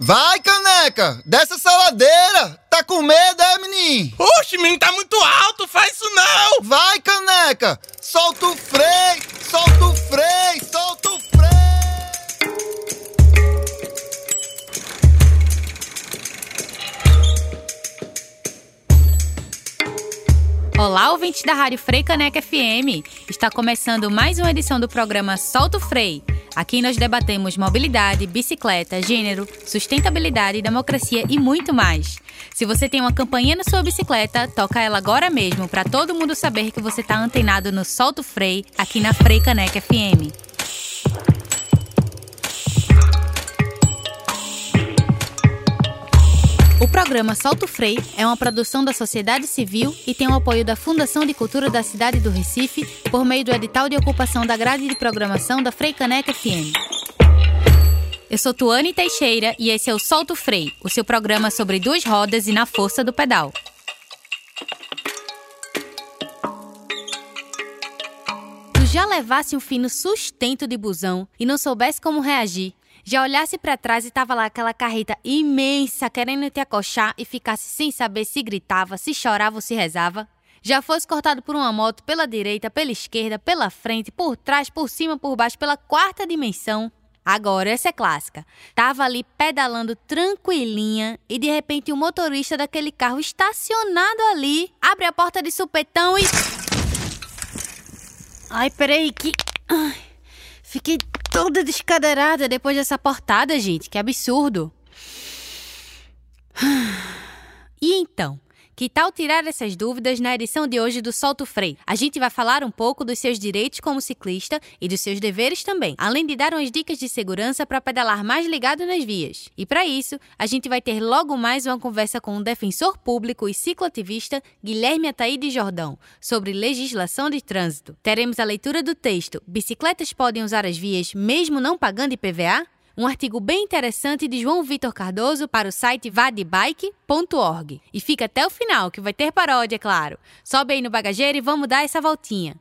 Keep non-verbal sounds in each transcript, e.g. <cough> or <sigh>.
Vai, caneca! Dessa saladeira! Tá com medo, é, menino? Oxe, menino, tá muito alto, faz isso não! Vai, caneca! Solta o freio! Solta o freio! Solta o freio! Olá, ouvintes da Rádio Frei Caneca FM. Está começando mais uma edição do programa Solto Frei. Aqui nós debatemos mobilidade, bicicleta, gênero, sustentabilidade, democracia e muito mais. Se você tem uma campanha na sua bicicleta, toca ela agora mesmo para todo mundo saber que você está antenado no Solto Frei, aqui na Frei Caneca FM. O programa Solto Frei é uma produção da sociedade civil e tem o apoio da Fundação de Cultura da cidade do Recife por meio do edital de ocupação da grade de programação da Frei Caneca FM. Eu sou Tuane Teixeira e esse é o Solto Frei, o seu programa sobre duas rodas e na força do pedal. Tu já levasse um fino sustento de busão e não soubesse como reagir? Já olhasse para trás e tava lá aquela carreta imensa querendo te acochar e ficasse sem saber se gritava, se chorava ou se rezava? Já fosse cortado por uma moto pela direita, pela esquerda, pela frente, por trás, por cima, por baixo, pela quarta dimensão? Agora, essa é clássica. Tava ali pedalando tranquilinha e de repente o motorista daquele carro estacionado ali abre a porta de supetão e. Ai, peraí, que. Ai, fiquei toda descadeirada depois dessa portada, gente. Que absurdo. <sighs> E então? Que tal tirar essas dúvidas na edição de hoje do Solto Frei? A gente vai falar um pouco dos seus direitos como ciclista e dos seus deveres também, além de dar umas dicas de segurança para pedalar mais ligado nas vias. E para isso, a gente vai ter logo mais uma conversa com o defensor público e cicloativista Guilherme Ataíde Jordão sobre legislação de trânsito. Teremos a leitura do texto Bicicletas podem usar as vias mesmo não pagando IPVA? Um artigo bem interessante de João Vitor Cardoso para o site vadebike.org. E fica até o final, que vai ter paródia, é claro. Sobe aí no bagageiro e vamos dar essa voltinha.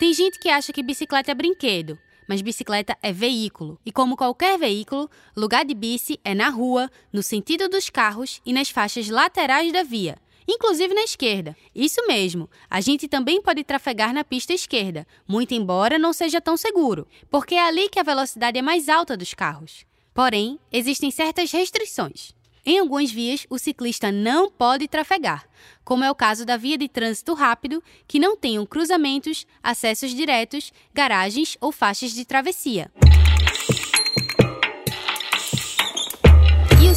Tem gente que acha que bicicleta é brinquedo, mas bicicleta é veículo. E como qualquer veículo, lugar de bici é na rua, no sentido dos carros e nas faixas laterais da via inclusive na esquerda. Isso mesmo, a gente também pode trafegar na pista esquerda, muito embora não seja tão seguro, porque é ali que a velocidade é mais alta dos carros. Porém, existem certas restrições. Em algumas vias, o ciclista não pode trafegar, como é o caso da via de trânsito rápido, que não tenham cruzamentos, acessos diretos, garagens ou faixas de travessia.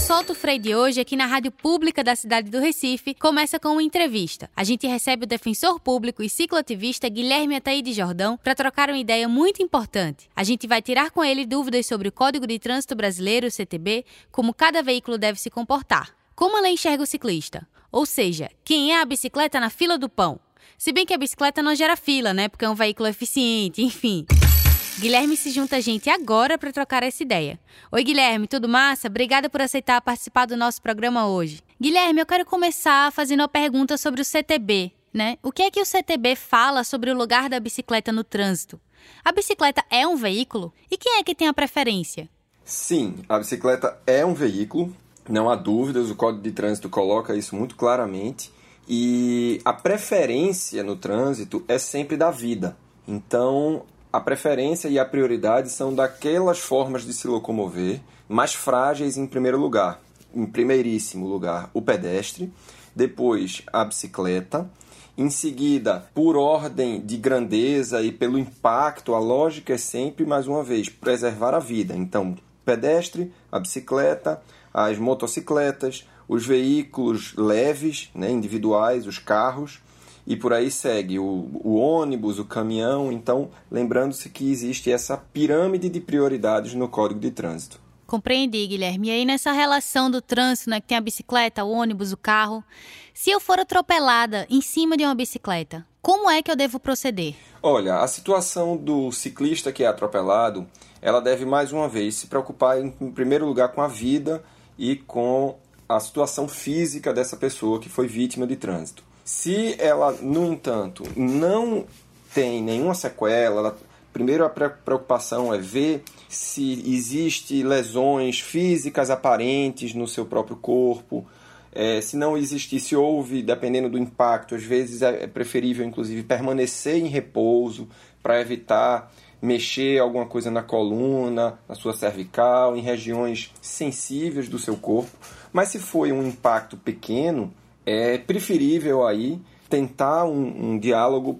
Solto Frei de hoje, aqui na Rádio Pública da cidade do Recife, começa com uma entrevista. A gente recebe o defensor público e cicloativista Guilherme Ataíde Jordão para trocar uma ideia muito importante. A gente vai tirar com ele dúvidas sobre o Código de Trânsito Brasileiro, o CTB, como cada veículo deve se comportar. Como ela enxerga o ciclista? Ou seja, quem é a bicicleta na fila do pão? Se bem que a bicicleta não gera fila, né? Porque é um veículo eficiente, enfim. Guilherme se junta a gente agora para trocar essa ideia. Oi, Guilherme, tudo massa? Obrigada por aceitar participar do nosso programa hoje. Guilherme, eu quero começar fazendo uma pergunta sobre o CTB, né? O que é que o CTB fala sobre o lugar da bicicleta no trânsito? A bicicleta é um veículo? E quem é que tem a preferência? Sim, a bicicleta é um veículo, não há dúvidas, o Código de Trânsito coloca isso muito claramente. E a preferência no trânsito é sempre da vida. Então, a preferência e a prioridade são daquelas formas de se locomover mais frágeis em primeiro lugar. Em primeiríssimo lugar, o pedestre, depois a bicicleta, em seguida, por ordem de grandeza e pelo impacto, a lógica é sempre, mais uma vez, preservar a vida. Então, pedestre, a bicicleta, as motocicletas, os veículos leves, né, individuais, os carros, e por aí segue o, o ônibus, o caminhão. Então, lembrando-se que existe essa pirâmide de prioridades no Código de Trânsito. Compreendi, Guilherme. E aí, nessa relação do trânsito, né, que tem a bicicleta, o ônibus, o carro, se eu for atropelada em cima de uma bicicleta, como é que eu devo proceder? Olha, a situação do ciclista que é atropelado, ela deve mais uma vez se preocupar em, em primeiro lugar com a vida e com a situação física dessa pessoa que foi vítima de trânsito. Se ela, no entanto, não tem nenhuma sequela, ela, primeiro a preocupação é ver se existe lesões físicas aparentes no seu próprio corpo. É, se não existe, se houve, dependendo do impacto, às vezes é preferível, inclusive, permanecer em repouso para evitar mexer alguma coisa na coluna, na sua cervical, em regiões sensíveis do seu corpo. Mas se foi um impacto pequeno, é preferível aí tentar um, um diálogo,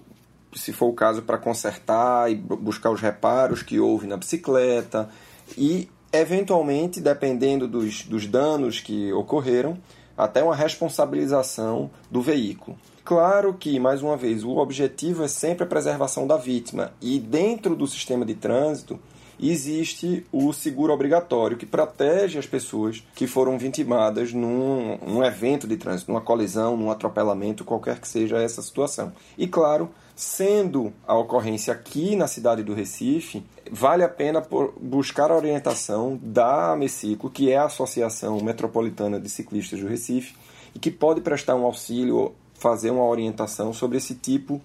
se for o caso, para consertar e buscar os reparos que houve na bicicleta e, eventualmente, dependendo dos, dos danos que ocorreram, até uma responsabilização do veículo. Claro que, mais uma vez, o objetivo é sempre a preservação da vítima e dentro do sistema de trânsito existe o seguro obrigatório que protege as pessoas que foram vitimadas num, evento de trânsito, numa colisão, num atropelamento, qualquer que seja essa situação. E claro, sendo a ocorrência aqui na cidade do Recife, vale a pena buscar a orientação da Ameciclo, que é a Associação Metropolitana de Ciclistas do Recife, e que pode prestar um auxílio fazer uma orientação sobre esse tipo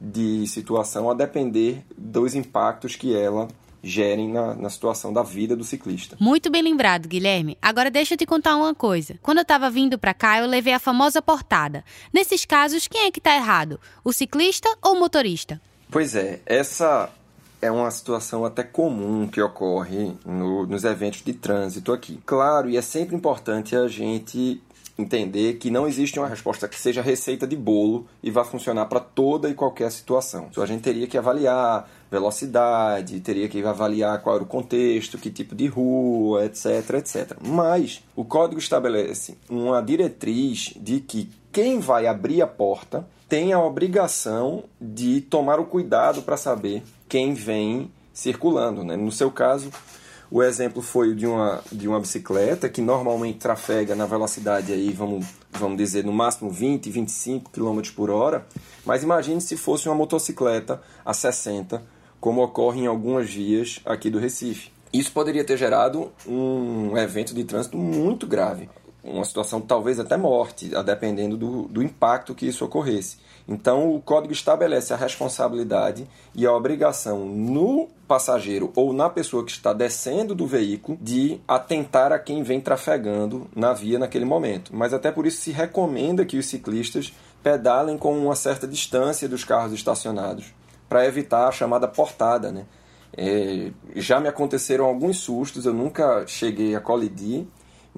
de situação a depender dos impactos que ela gerem na, na, situação da vida do ciclista. Muito bem lembrado, Guilherme. Agora deixa eu te contar uma coisa. Quando eu estava vindo para cá, eu levei a famosa portada. Nesses casos, quem é que está errado? O ciclista ou o motorista? Pois é, essa é uma situação até comum que ocorre no, nos eventos de trânsito aqui. Claro, e é sempre importante a gente entender que não existe uma resposta que seja receita de bolo e vá funcionar para toda e qualquer situação. Então a gente teria que avaliar velocidade, teria que avaliar qual era o contexto, que tipo de rua, etc, etc. Mas o código estabelece uma diretriz de que quem vai abrir a porta tem a obrigação de tomar o cuidado para saber quem vem circulando. Né? No seu caso, o exemplo foi de uma, de uma bicicleta que normalmente trafega na velocidade aí, vamos, vamos dizer, no máximo 20, 25 km por hora. Mas imagine se fosse uma motocicleta a 60, como ocorre em algumas vias aqui do Recife. Isso poderia ter gerado um evento de trânsito muito grave, uma situação talvez até morte, dependendo do, do impacto que isso ocorresse. Então, o código estabelece a responsabilidade e a obrigação no passageiro ou na pessoa que está descendo do veículo de atentar a quem vem trafegando na via naquele momento. Mas até por isso se recomenda que os ciclistas pedalem com uma certa distância dos carros estacionados para evitar a chamada portada, né? É, já me aconteceram alguns sustos, eu nunca cheguei a colidir,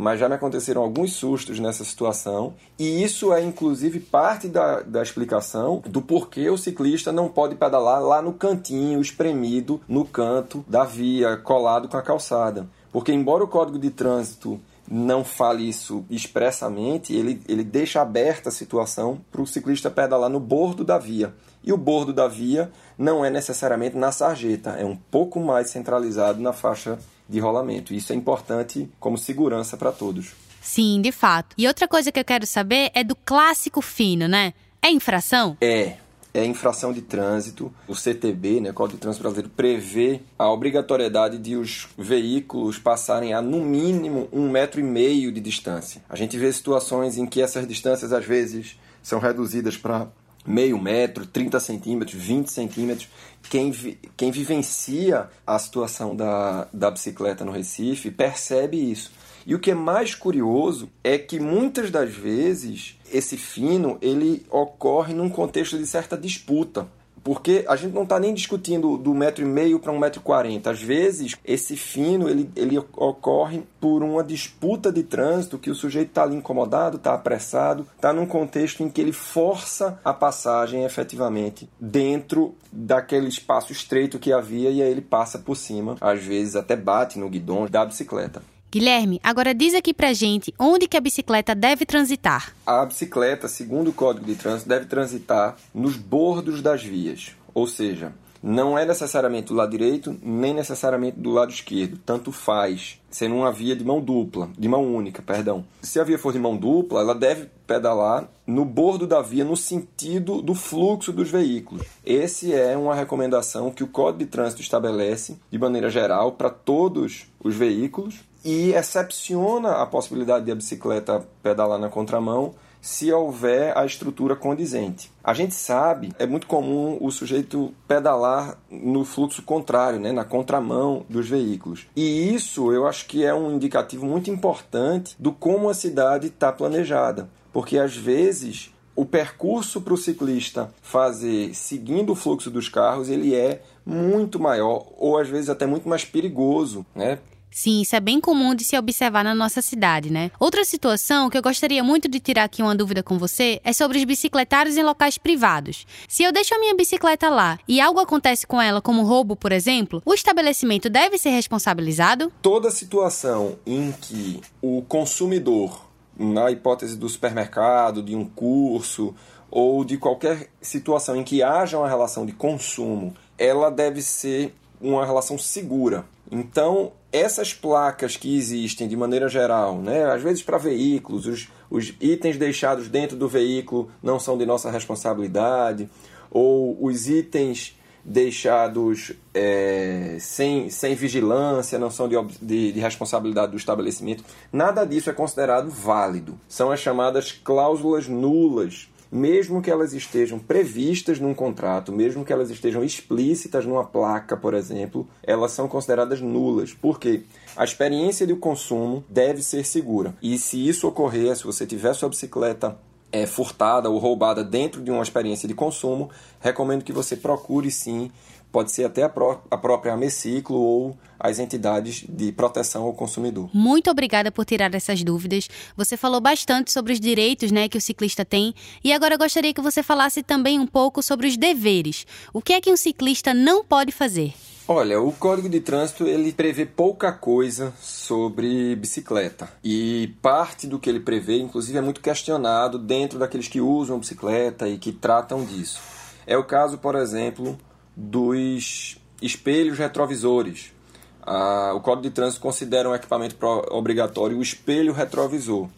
mas já me aconteceram alguns sustos nessa situação, e isso é inclusive parte da, da explicação do porquê o ciclista não pode pedalar lá no cantinho, espremido no canto da via, colado com a calçada. Porque, embora o código de trânsito não fale isso expressamente, ele, ele deixa aberta a situação para o ciclista pedalar no bordo da via. E o bordo da via não é necessariamente na sarjeta, é um pouco mais centralizado na faixa de rolamento. Isso é importante como segurança para todos. Sim, de fato. E outra coisa que eu quero saber é do clássico fino, né? É infração? É. É infração de trânsito. O CTB, né, Código de Trânsito Brasileiro, prevê a obrigatoriedade de os veículos passarem a no mínimo um metro e meio de distância. A gente vê situações em que essas distâncias às vezes são reduzidas para meio metro, 30 centímetros, 20 centímetros. Quem, vi, quem vivencia a situação da, da bicicleta no Recife percebe isso. E o que é mais curioso é que muitas das vezes esse fino ele ocorre num contexto de certa disputa. Porque a gente não está nem discutindo do metro e meio para um metro e quarenta. Às vezes, esse fino ele, ele ocorre por uma disputa de trânsito que o sujeito está ali incomodado, está apressado, está num contexto em que ele força a passagem efetivamente dentro daquele espaço estreito que havia e aí ele passa por cima, às vezes até bate no guidão da bicicleta. Guilherme, agora diz aqui pra gente onde que a bicicleta deve transitar. A bicicleta, segundo o Código de Trânsito, deve transitar nos bordos das vias, ou seja, não é necessariamente do lado direito, nem necessariamente do lado esquerdo, tanto faz, sendo uma via de mão dupla, de mão única, perdão. Se a via for de mão dupla, ela deve pedalar no bordo da via no sentido do fluxo dos veículos. Esse é uma recomendação que o Código de Trânsito estabelece de maneira geral para todos os veículos e excepciona a possibilidade de a bicicleta pedalar na contramão se houver a estrutura condizente. A gente sabe, é muito comum o sujeito pedalar no fluxo contrário, né, na contramão dos veículos. E isso eu acho que é um indicativo muito importante do como a cidade está planejada. Porque às vezes o percurso para o ciclista fazer seguindo o fluxo dos carros ele é muito maior ou às vezes até muito mais perigoso, né? Sim, isso é bem comum de se observar na nossa cidade, né? Outra situação que eu gostaria muito de tirar aqui uma dúvida com você é sobre os bicicletários em locais privados. Se eu deixo a minha bicicleta lá e algo acontece com ela, como roubo, por exemplo, o estabelecimento deve ser responsabilizado? Toda situação em que o consumidor, na hipótese do supermercado, de um curso ou de qualquer situação em que haja uma relação de consumo, ela deve ser uma relação segura. Então, essas placas que existem de maneira geral, né, às vezes para veículos, os, os itens deixados dentro do veículo não são de nossa responsabilidade, ou os itens deixados é, sem, sem vigilância, não são de, de, de, responsabilidade do estabelecimento, nada disso é considerado válido. São as chamadas cláusulas nulas mesmo que elas estejam previstas num contrato, mesmo que elas estejam explícitas numa placa, por exemplo, elas são consideradas nulas. Por quê? A experiência de consumo deve ser segura. E se isso ocorrer, se você tiver sua bicicleta é, furtada ou roubada dentro de uma experiência de consumo, recomendo que você procure sim pode ser até a, pró a própria Ameciclo ou as entidades de proteção ao consumidor. Muito obrigada por tirar essas dúvidas. Você falou bastante sobre os direitos né, que o ciclista tem e agora eu gostaria que você falasse também um pouco sobre os deveres. O que é que um ciclista não pode fazer? Olha, o Código de Trânsito ele prevê pouca coisa sobre bicicleta e parte do que ele prevê, inclusive, é muito questionado dentro daqueles que usam bicicleta e que tratam disso. É o caso, por exemplo, dos espelhos retrovisores. Ah, o Código de Trânsito considera um equipamento obrigatório o espelho retrovisor,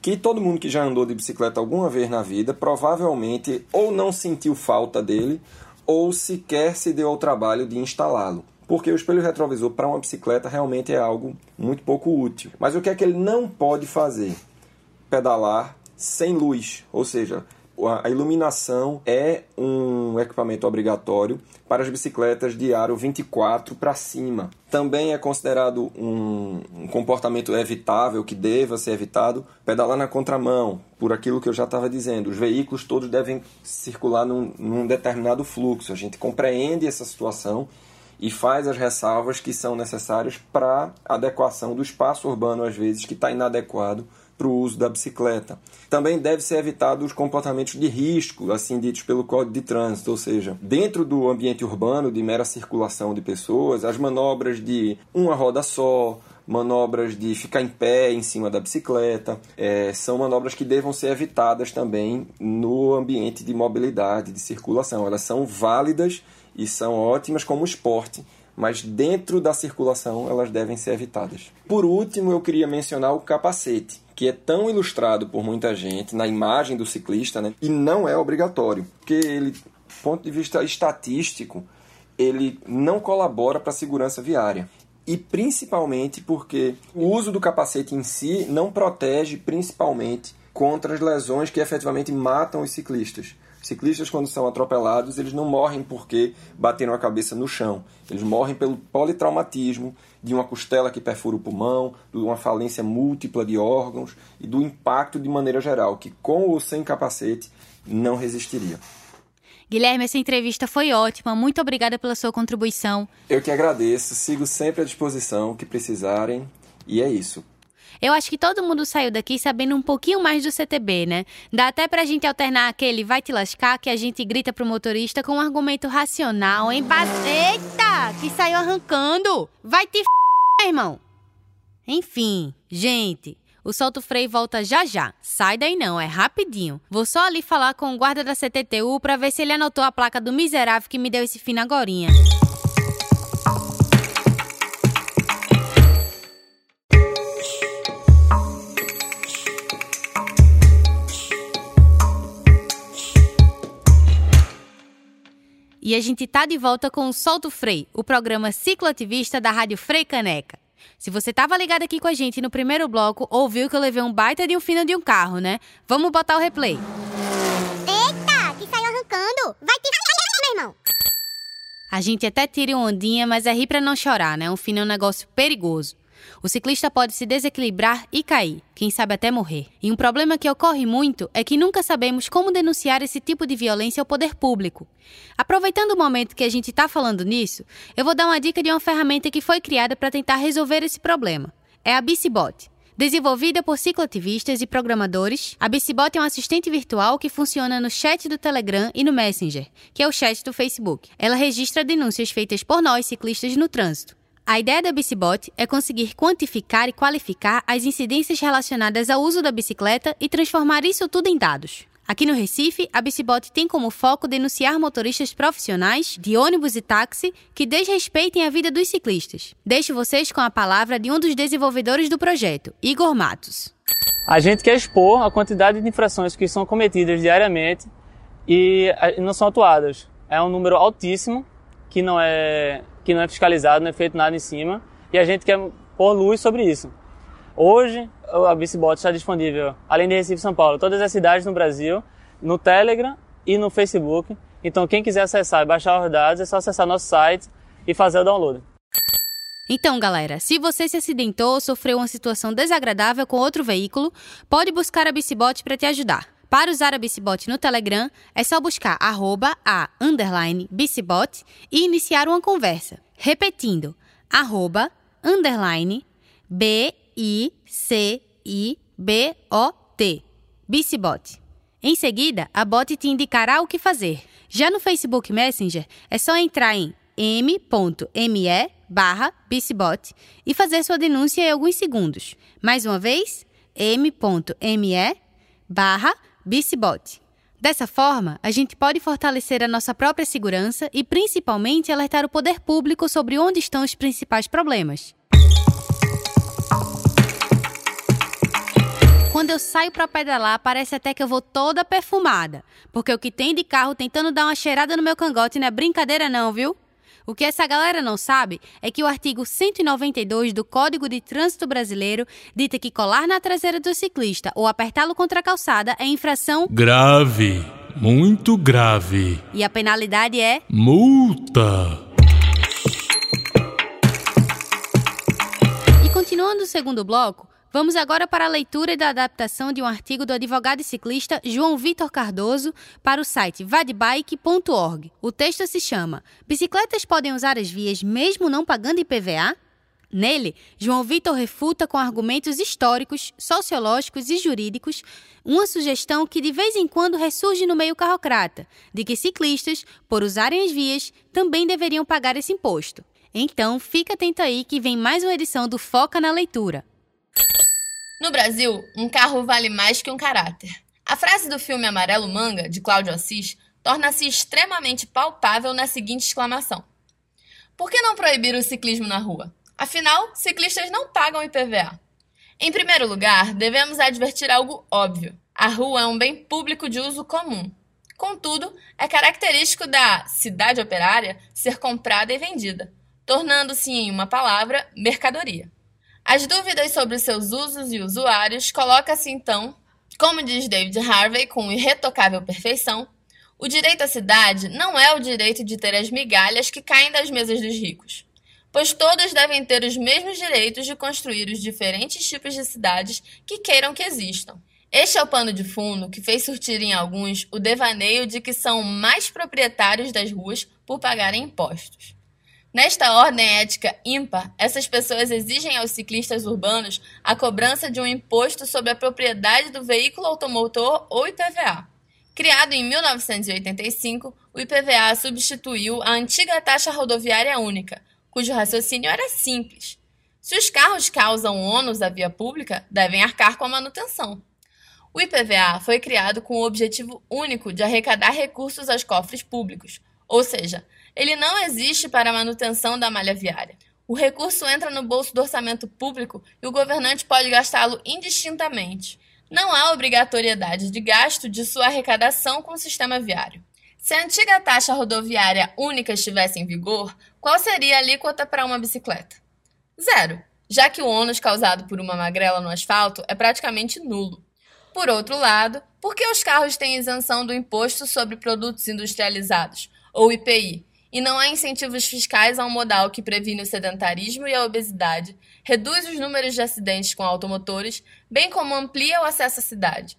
que todo mundo que já andou de bicicleta alguma vez na vida provavelmente ou não sentiu falta dele ou sequer se deu ao trabalho de instalá-lo. Porque o espelho retrovisor para uma bicicleta realmente é algo muito pouco útil. Mas o que é que ele não pode fazer? Pedalar sem luz, ou seja, a iluminação é um equipamento obrigatório para as bicicletas de aro 24 para cima. Também é considerado um, um, comportamento evitável, que deva ser evitado, pedalar na contramão, por aquilo que eu já estava dizendo. Os veículos todos devem circular num, num determinado fluxo. A gente compreende essa situação e faz as ressalvas que são necessárias para adequação do espaço urbano, às vezes, que está inadequado para o uso da bicicleta. Também deve ser evitado os comportamentos de risco, assim ditos pelo Código de Trânsito, ou seja, dentro do ambiente urbano de mera circulação de pessoas, as manobras de uma roda só, manobras de ficar em pé em cima da bicicleta, é, são manobras que devam ser evitadas também no ambiente de mobilidade, de circulação. Elas são válidas e são ótimas como esporte, mas dentro da circulação elas devem ser evitadas. Por último, eu queria mencionar o capacete, que é tão ilustrado por muita gente na imagem do ciclista, né? E não é obrigatório, porque ele, do ponto de vista estatístico, ele não colabora para a segurança viária. E principalmente porque o uso do capacete em si não protege principalmente contra as lesões que efetivamente matam os ciclistas. Ciclistas, quando são atropelados, eles não morrem porque bateram a cabeça no chão. Eles morrem pelo politraumatismo de uma costela que perfura o pulmão, de uma falência múltipla de órgãos e do impacto de maneira geral, que com ou sem capacete não resistiria. Guilherme, essa entrevista foi ótima. Muito obrigada pela sua contribuição. Eu que agradeço. Sigo sempre à disposição, o que precisarem. E é isso. Eu acho que todo mundo saiu daqui sabendo um pouquinho mais do CTB, né? Dá até pra gente alternar aquele vai te lascar que a gente grita pro motorista com um argumento racional, hein? Eita! Que saiu arrancando! Vai te f, irmão! Enfim, gente, o Solto Freio volta já já. Sai daí não, é rapidinho. Vou só ali falar com o guarda da CTTU pra ver se ele anotou a placa do miserável que me deu esse fim agorinha. E a gente tá de volta com o Solto Freio, o programa cicloativista da Rádio Frei Caneca. Se você tava ligado aqui com a gente no primeiro bloco, ouviu que eu levei um baita de um fino de um carro, né? Vamos botar o replay. Eita, que saiu arrancando. Vai ter meu irmão. A gente até tira ondinha, mas é rir pra não chorar, né? Um fino é um negócio perigoso. O ciclista pode se desequilibrar e cair, quem sabe até morrer. E um problema que ocorre muito é que nunca sabemos como denunciar esse tipo de violência ao poder público. Aproveitando o momento que a gente está falando nisso, eu vou dar uma dica de uma ferramenta que foi criada para tentar resolver esse problema. É a BiciBot. Desenvolvida por cicloativistas e programadores, a BiciBot é um assistente virtual que funciona no chat do Telegram e no Messenger, que é o chat do Facebook. Ela registra denúncias feitas por nós ciclistas no trânsito. A ideia da BiciBot é conseguir quantificar e qualificar as incidências relacionadas ao uso da bicicleta e transformar isso tudo em dados. Aqui no Recife, a BiciBot tem como foco denunciar motoristas profissionais de ônibus e táxi que desrespeitem a vida dos ciclistas. Deixo vocês com a palavra de um dos desenvolvedores do projeto, Igor Matos. A gente quer expor a quantidade de infrações que são cometidas diariamente e não são atuadas. É um número altíssimo que não é que não é fiscalizado, não é feito nada em cima, e a gente quer pôr luz sobre isso. Hoje, a BiciBot está disponível, além de Recife São Paulo, todas as cidades no Brasil, no Telegram e no Facebook. Então, quem quiser acessar e baixar os dados, é só acessar nosso site e fazer o download. Então, galera, se você se acidentou ou sofreu uma situação desagradável com outro veículo, pode buscar a BiciBot para te ajudar. Para usar a BiciBot no Telegram, é só buscar arroba a underline BiciBot e iniciar uma conversa. Repetindo, arroba underline B-I-C-I-B-O-T. BiciBot. Em seguida, a bot te indicará o que fazer. Já no Facebook Messenger, é só entrar em m.me barra BiciBot e fazer sua denúncia em alguns segundos. Mais uma vez, m.me barra BiciBot. Dessa forma, a gente pode fortalecer a nossa própria segurança e, principalmente, alertar o poder público sobre onde estão os principais problemas. Quando eu saio para pedalar, parece até que eu vou toda perfumada, porque o que tem de carro tentando dar uma cheirada no meu cangote não é brincadeira não, viu? O que essa galera não sabe é que o artigo 192 do Código de Trânsito Brasileiro dita que colar na traseira do ciclista ou apertá-lo contra a calçada é infração grave, muito grave. E a penalidade é multa. E continuando o segundo bloco, Vamos agora para a leitura da adaptação de um artigo do advogado e ciclista João Vitor Cardoso para o site vadbike.org. O texto se chama Bicicletas podem usar as vias mesmo não pagando IPVA? Nele, João Vitor refuta com argumentos históricos, sociológicos e jurídicos uma sugestão que de vez em quando ressurge no meio carrocrata, de que ciclistas, por usarem as vias, também deveriam pagar esse imposto. Então, fica atento aí que vem mais uma edição do Foca na Leitura. No Brasil, um carro vale mais que um caráter. A frase do filme Amarelo Manga, de Cláudio Assis, torna-se extremamente palpável na seguinte exclamação: Por que não proibir o ciclismo na rua? Afinal, ciclistas não pagam IPVA. Em primeiro lugar, devemos advertir algo óbvio: a rua é um bem público de uso comum. Contudo, é característico da cidade operária ser comprada e vendida, tornando-se, em uma palavra, mercadoria. As dúvidas sobre seus usos e usuários coloca-se então, como diz David Harvey com irretocável perfeição, o direito à cidade não é o direito de ter as migalhas que caem das mesas dos ricos, pois todos devem ter os mesmos direitos de construir os diferentes tipos de cidades que queiram que existam. Este é o pano de fundo que fez surtir em alguns o devaneio de que são mais proprietários das ruas por pagarem impostos. Nesta ordem ética ímpar, essas pessoas exigem aos ciclistas urbanos a cobrança de um imposto sobre a propriedade do veículo automotor ou IPVA. Criado em 1985, o IPVA substituiu a antiga taxa rodoviária única, cujo raciocínio era simples. Se os carros causam ônus à via pública, devem arcar com a manutenção. O IPVA foi criado com o objetivo único de arrecadar recursos aos cofres públicos, ou seja, ele não existe para a manutenção da malha viária. O recurso entra no bolso do orçamento público e o governante pode gastá-lo indistintamente. Não há obrigatoriedade de gasto de sua arrecadação com o sistema viário. Se a antiga taxa rodoviária única estivesse em vigor, qual seria a alíquota para uma bicicleta? Zero. já que o ônus causado por uma magrela no asfalto é praticamente nulo. Por outro lado, por que os carros têm isenção do imposto sobre produtos industrializados, ou IPI, e não há incentivos fiscais a um modal que previne o sedentarismo e a obesidade, reduz os números de acidentes com automotores, bem como amplia o acesso à cidade.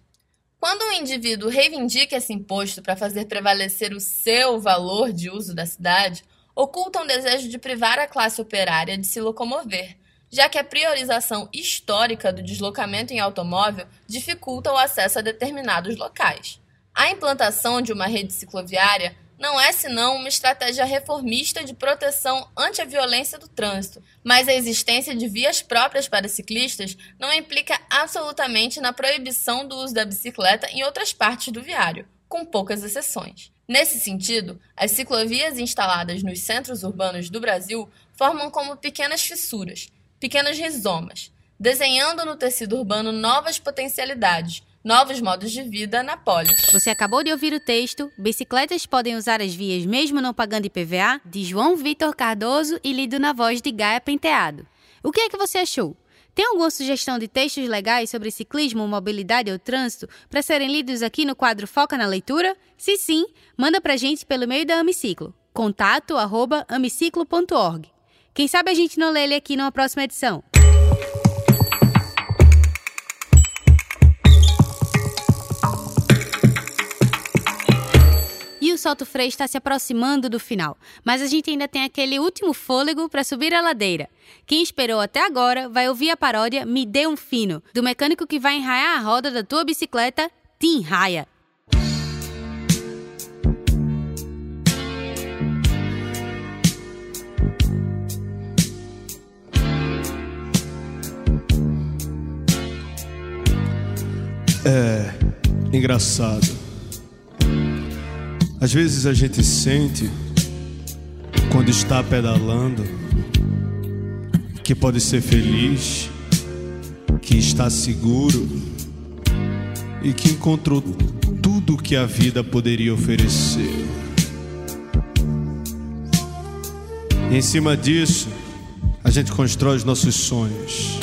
Quando um indivíduo reivindica esse imposto para fazer prevalecer o seu valor de uso da cidade, oculta um desejo de privar a classe operária de se locomover, já que a priorização histórica do deslocamento em automóvel dificulta o acesso a determinados locais. A implantação de uma rede cicloviária não é senão uma estratégia reformista de proteção ante a violência do trânsito, mas a existência de vias próprias para ciclistas não implica absolutamente na proibição do uso da bicicleta em outras partes do viário, com poucas exceções. Nesse sentido, as ciclovias instaladas nos centros urbanos do Brasil formam como pequenas fissuras, pequenas rizomas, desenhando no tecido urbano novas potencialidades, novos modos de vida na polis. Você acabou de ouvir o texto Bicicletas podem usar as vias mesmo não pagando IPVA, de João Vitor Cardoso e lido na voz de Gaia Penteado. O que é que você achou? Tem alguma sugestão de textos legais sobre ciclismo, mobilidade ou trânsito para serem lidos aqui no quadro Foca na Leitura? Se sim, manda pra gente pelo meio da Amiciclo. Contato arroba amiciclo.org. Quem sabe a gente não lê ele aqui numa próxima edição. O Solto Freio está se aproximando do final, mas a gente ainda tem aquele último fôlego para subir a ladeira. Quem esperou até agora vai ouvir a paródia Me Dê um Fino, do mecânico que vai enraiar a roda da tua bicicleta, Tim Raia. É engraçado. Às vezes a gente sente, quando está pedalando, que pode ser feliz, que está seguro e que encontrou tudo que a vida poderia oferecer. E em cima disso, a gente constrói os nossos sonhos,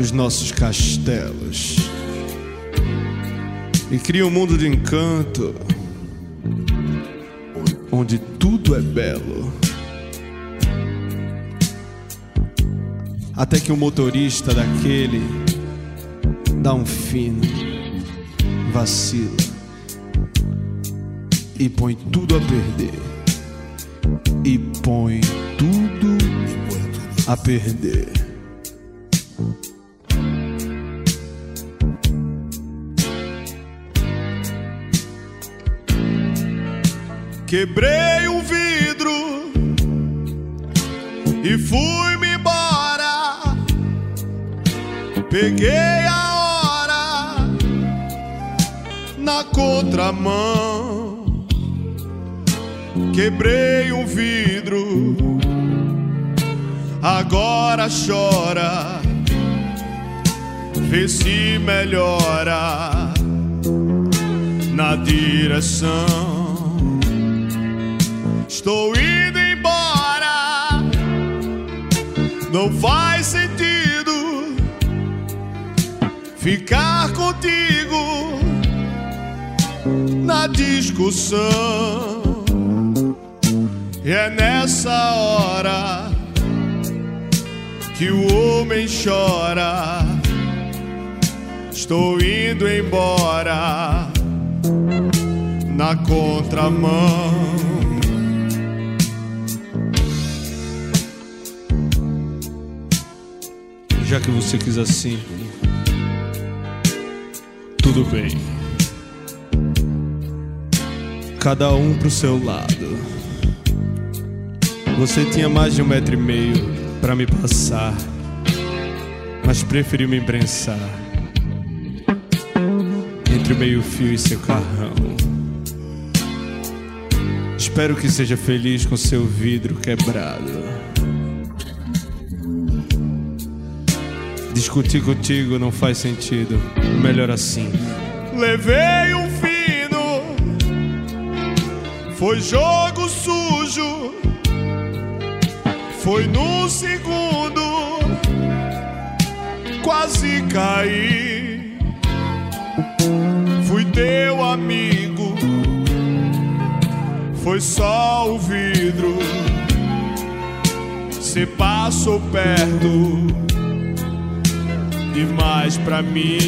os nossos castelos e cria um mundo de encanto onde tudo é belo. Até que o motorista daquele dá um fino, vacila e põe tudo a perder. E põe tudo a perder. Quebrei um vidro e fui-me embora. Peguei a hora na contramão. Quebrei um vidro, agora chora. Vê se melhora na direção. Estou indo embora. Não faz sentido ficar contigo na discussão. E é nessa hora que o homem chora. Estou indo embora na contramão. Já que você quis assim, tudo bem. Cada um pro seu lado. Você tinha mais de um metro e meio para me passar, mas preferiu me imprensar entre o meio-fio e seu carrão. Espero que seja feliz com seu vidro quebrado. Discutir contigo não faz sentido. Melhor assim. Levei um fino, foi jogo sujo. Foi no segundo quase caí. Fui teu amigo, foi só o vidro. Cê passou perto demais pra mim.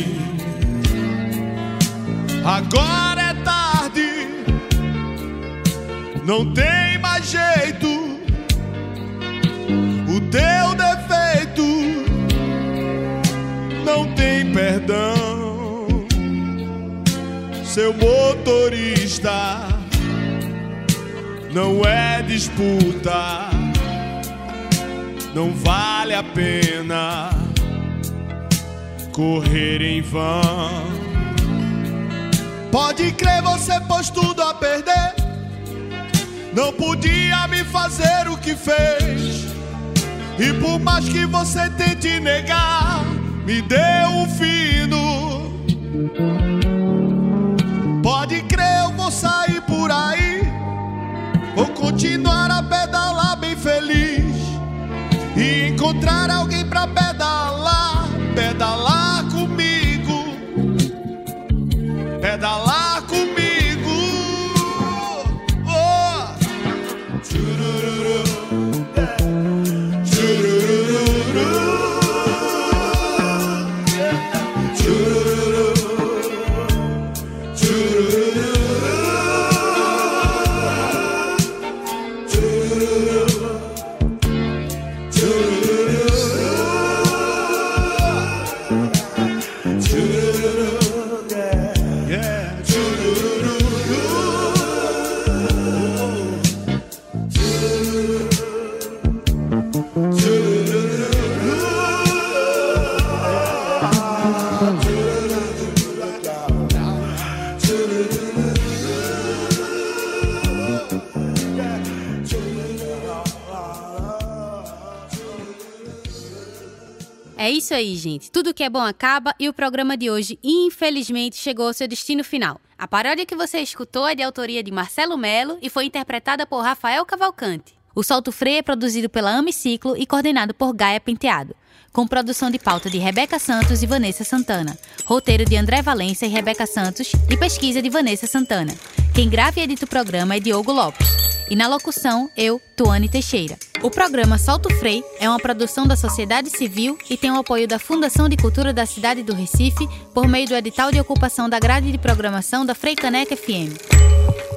Agora é tarde, não tem mais jeito. O teu defeito não tem perdão. Seu motorista não é disputa, não vale a pena correr em vão. Pode crer, você pôs tudo a perder. Não podia me fazer o que fez. E por mais que você tente negar, me deu um fino. Pode crer, eu vou sair por aí. Vou continuar a pedalar bem feliz. E encontrar alguém pra pedalar, É isso aí, gente. Tudo que é bom acaba e o programa de hoje, infelizmente, chegou ao seu destino final. A paródia que você escutou é de autoria de Marcelo Melo e foi interpretada por Rafael Cavalcante. O Solto Freio é produzido pela Amiciclo e coordenado por Gaia Penteado, com produção de pauta de Rebeca Santos e Vanessa Santana, roteiro de André Valença e Rebeca Santos e pesquisa de Vanessa Santana. Quem grava e edita o programa é Diogo Lopes. E na locução, eu, Tuane Teixeira. O programa Solto Frei é uma produção da sociedade civil e tem o apoio da Fundação de Cultura da cidade do Recife por meio do edital de ocupação da grade de programação da Frei Caneca FM.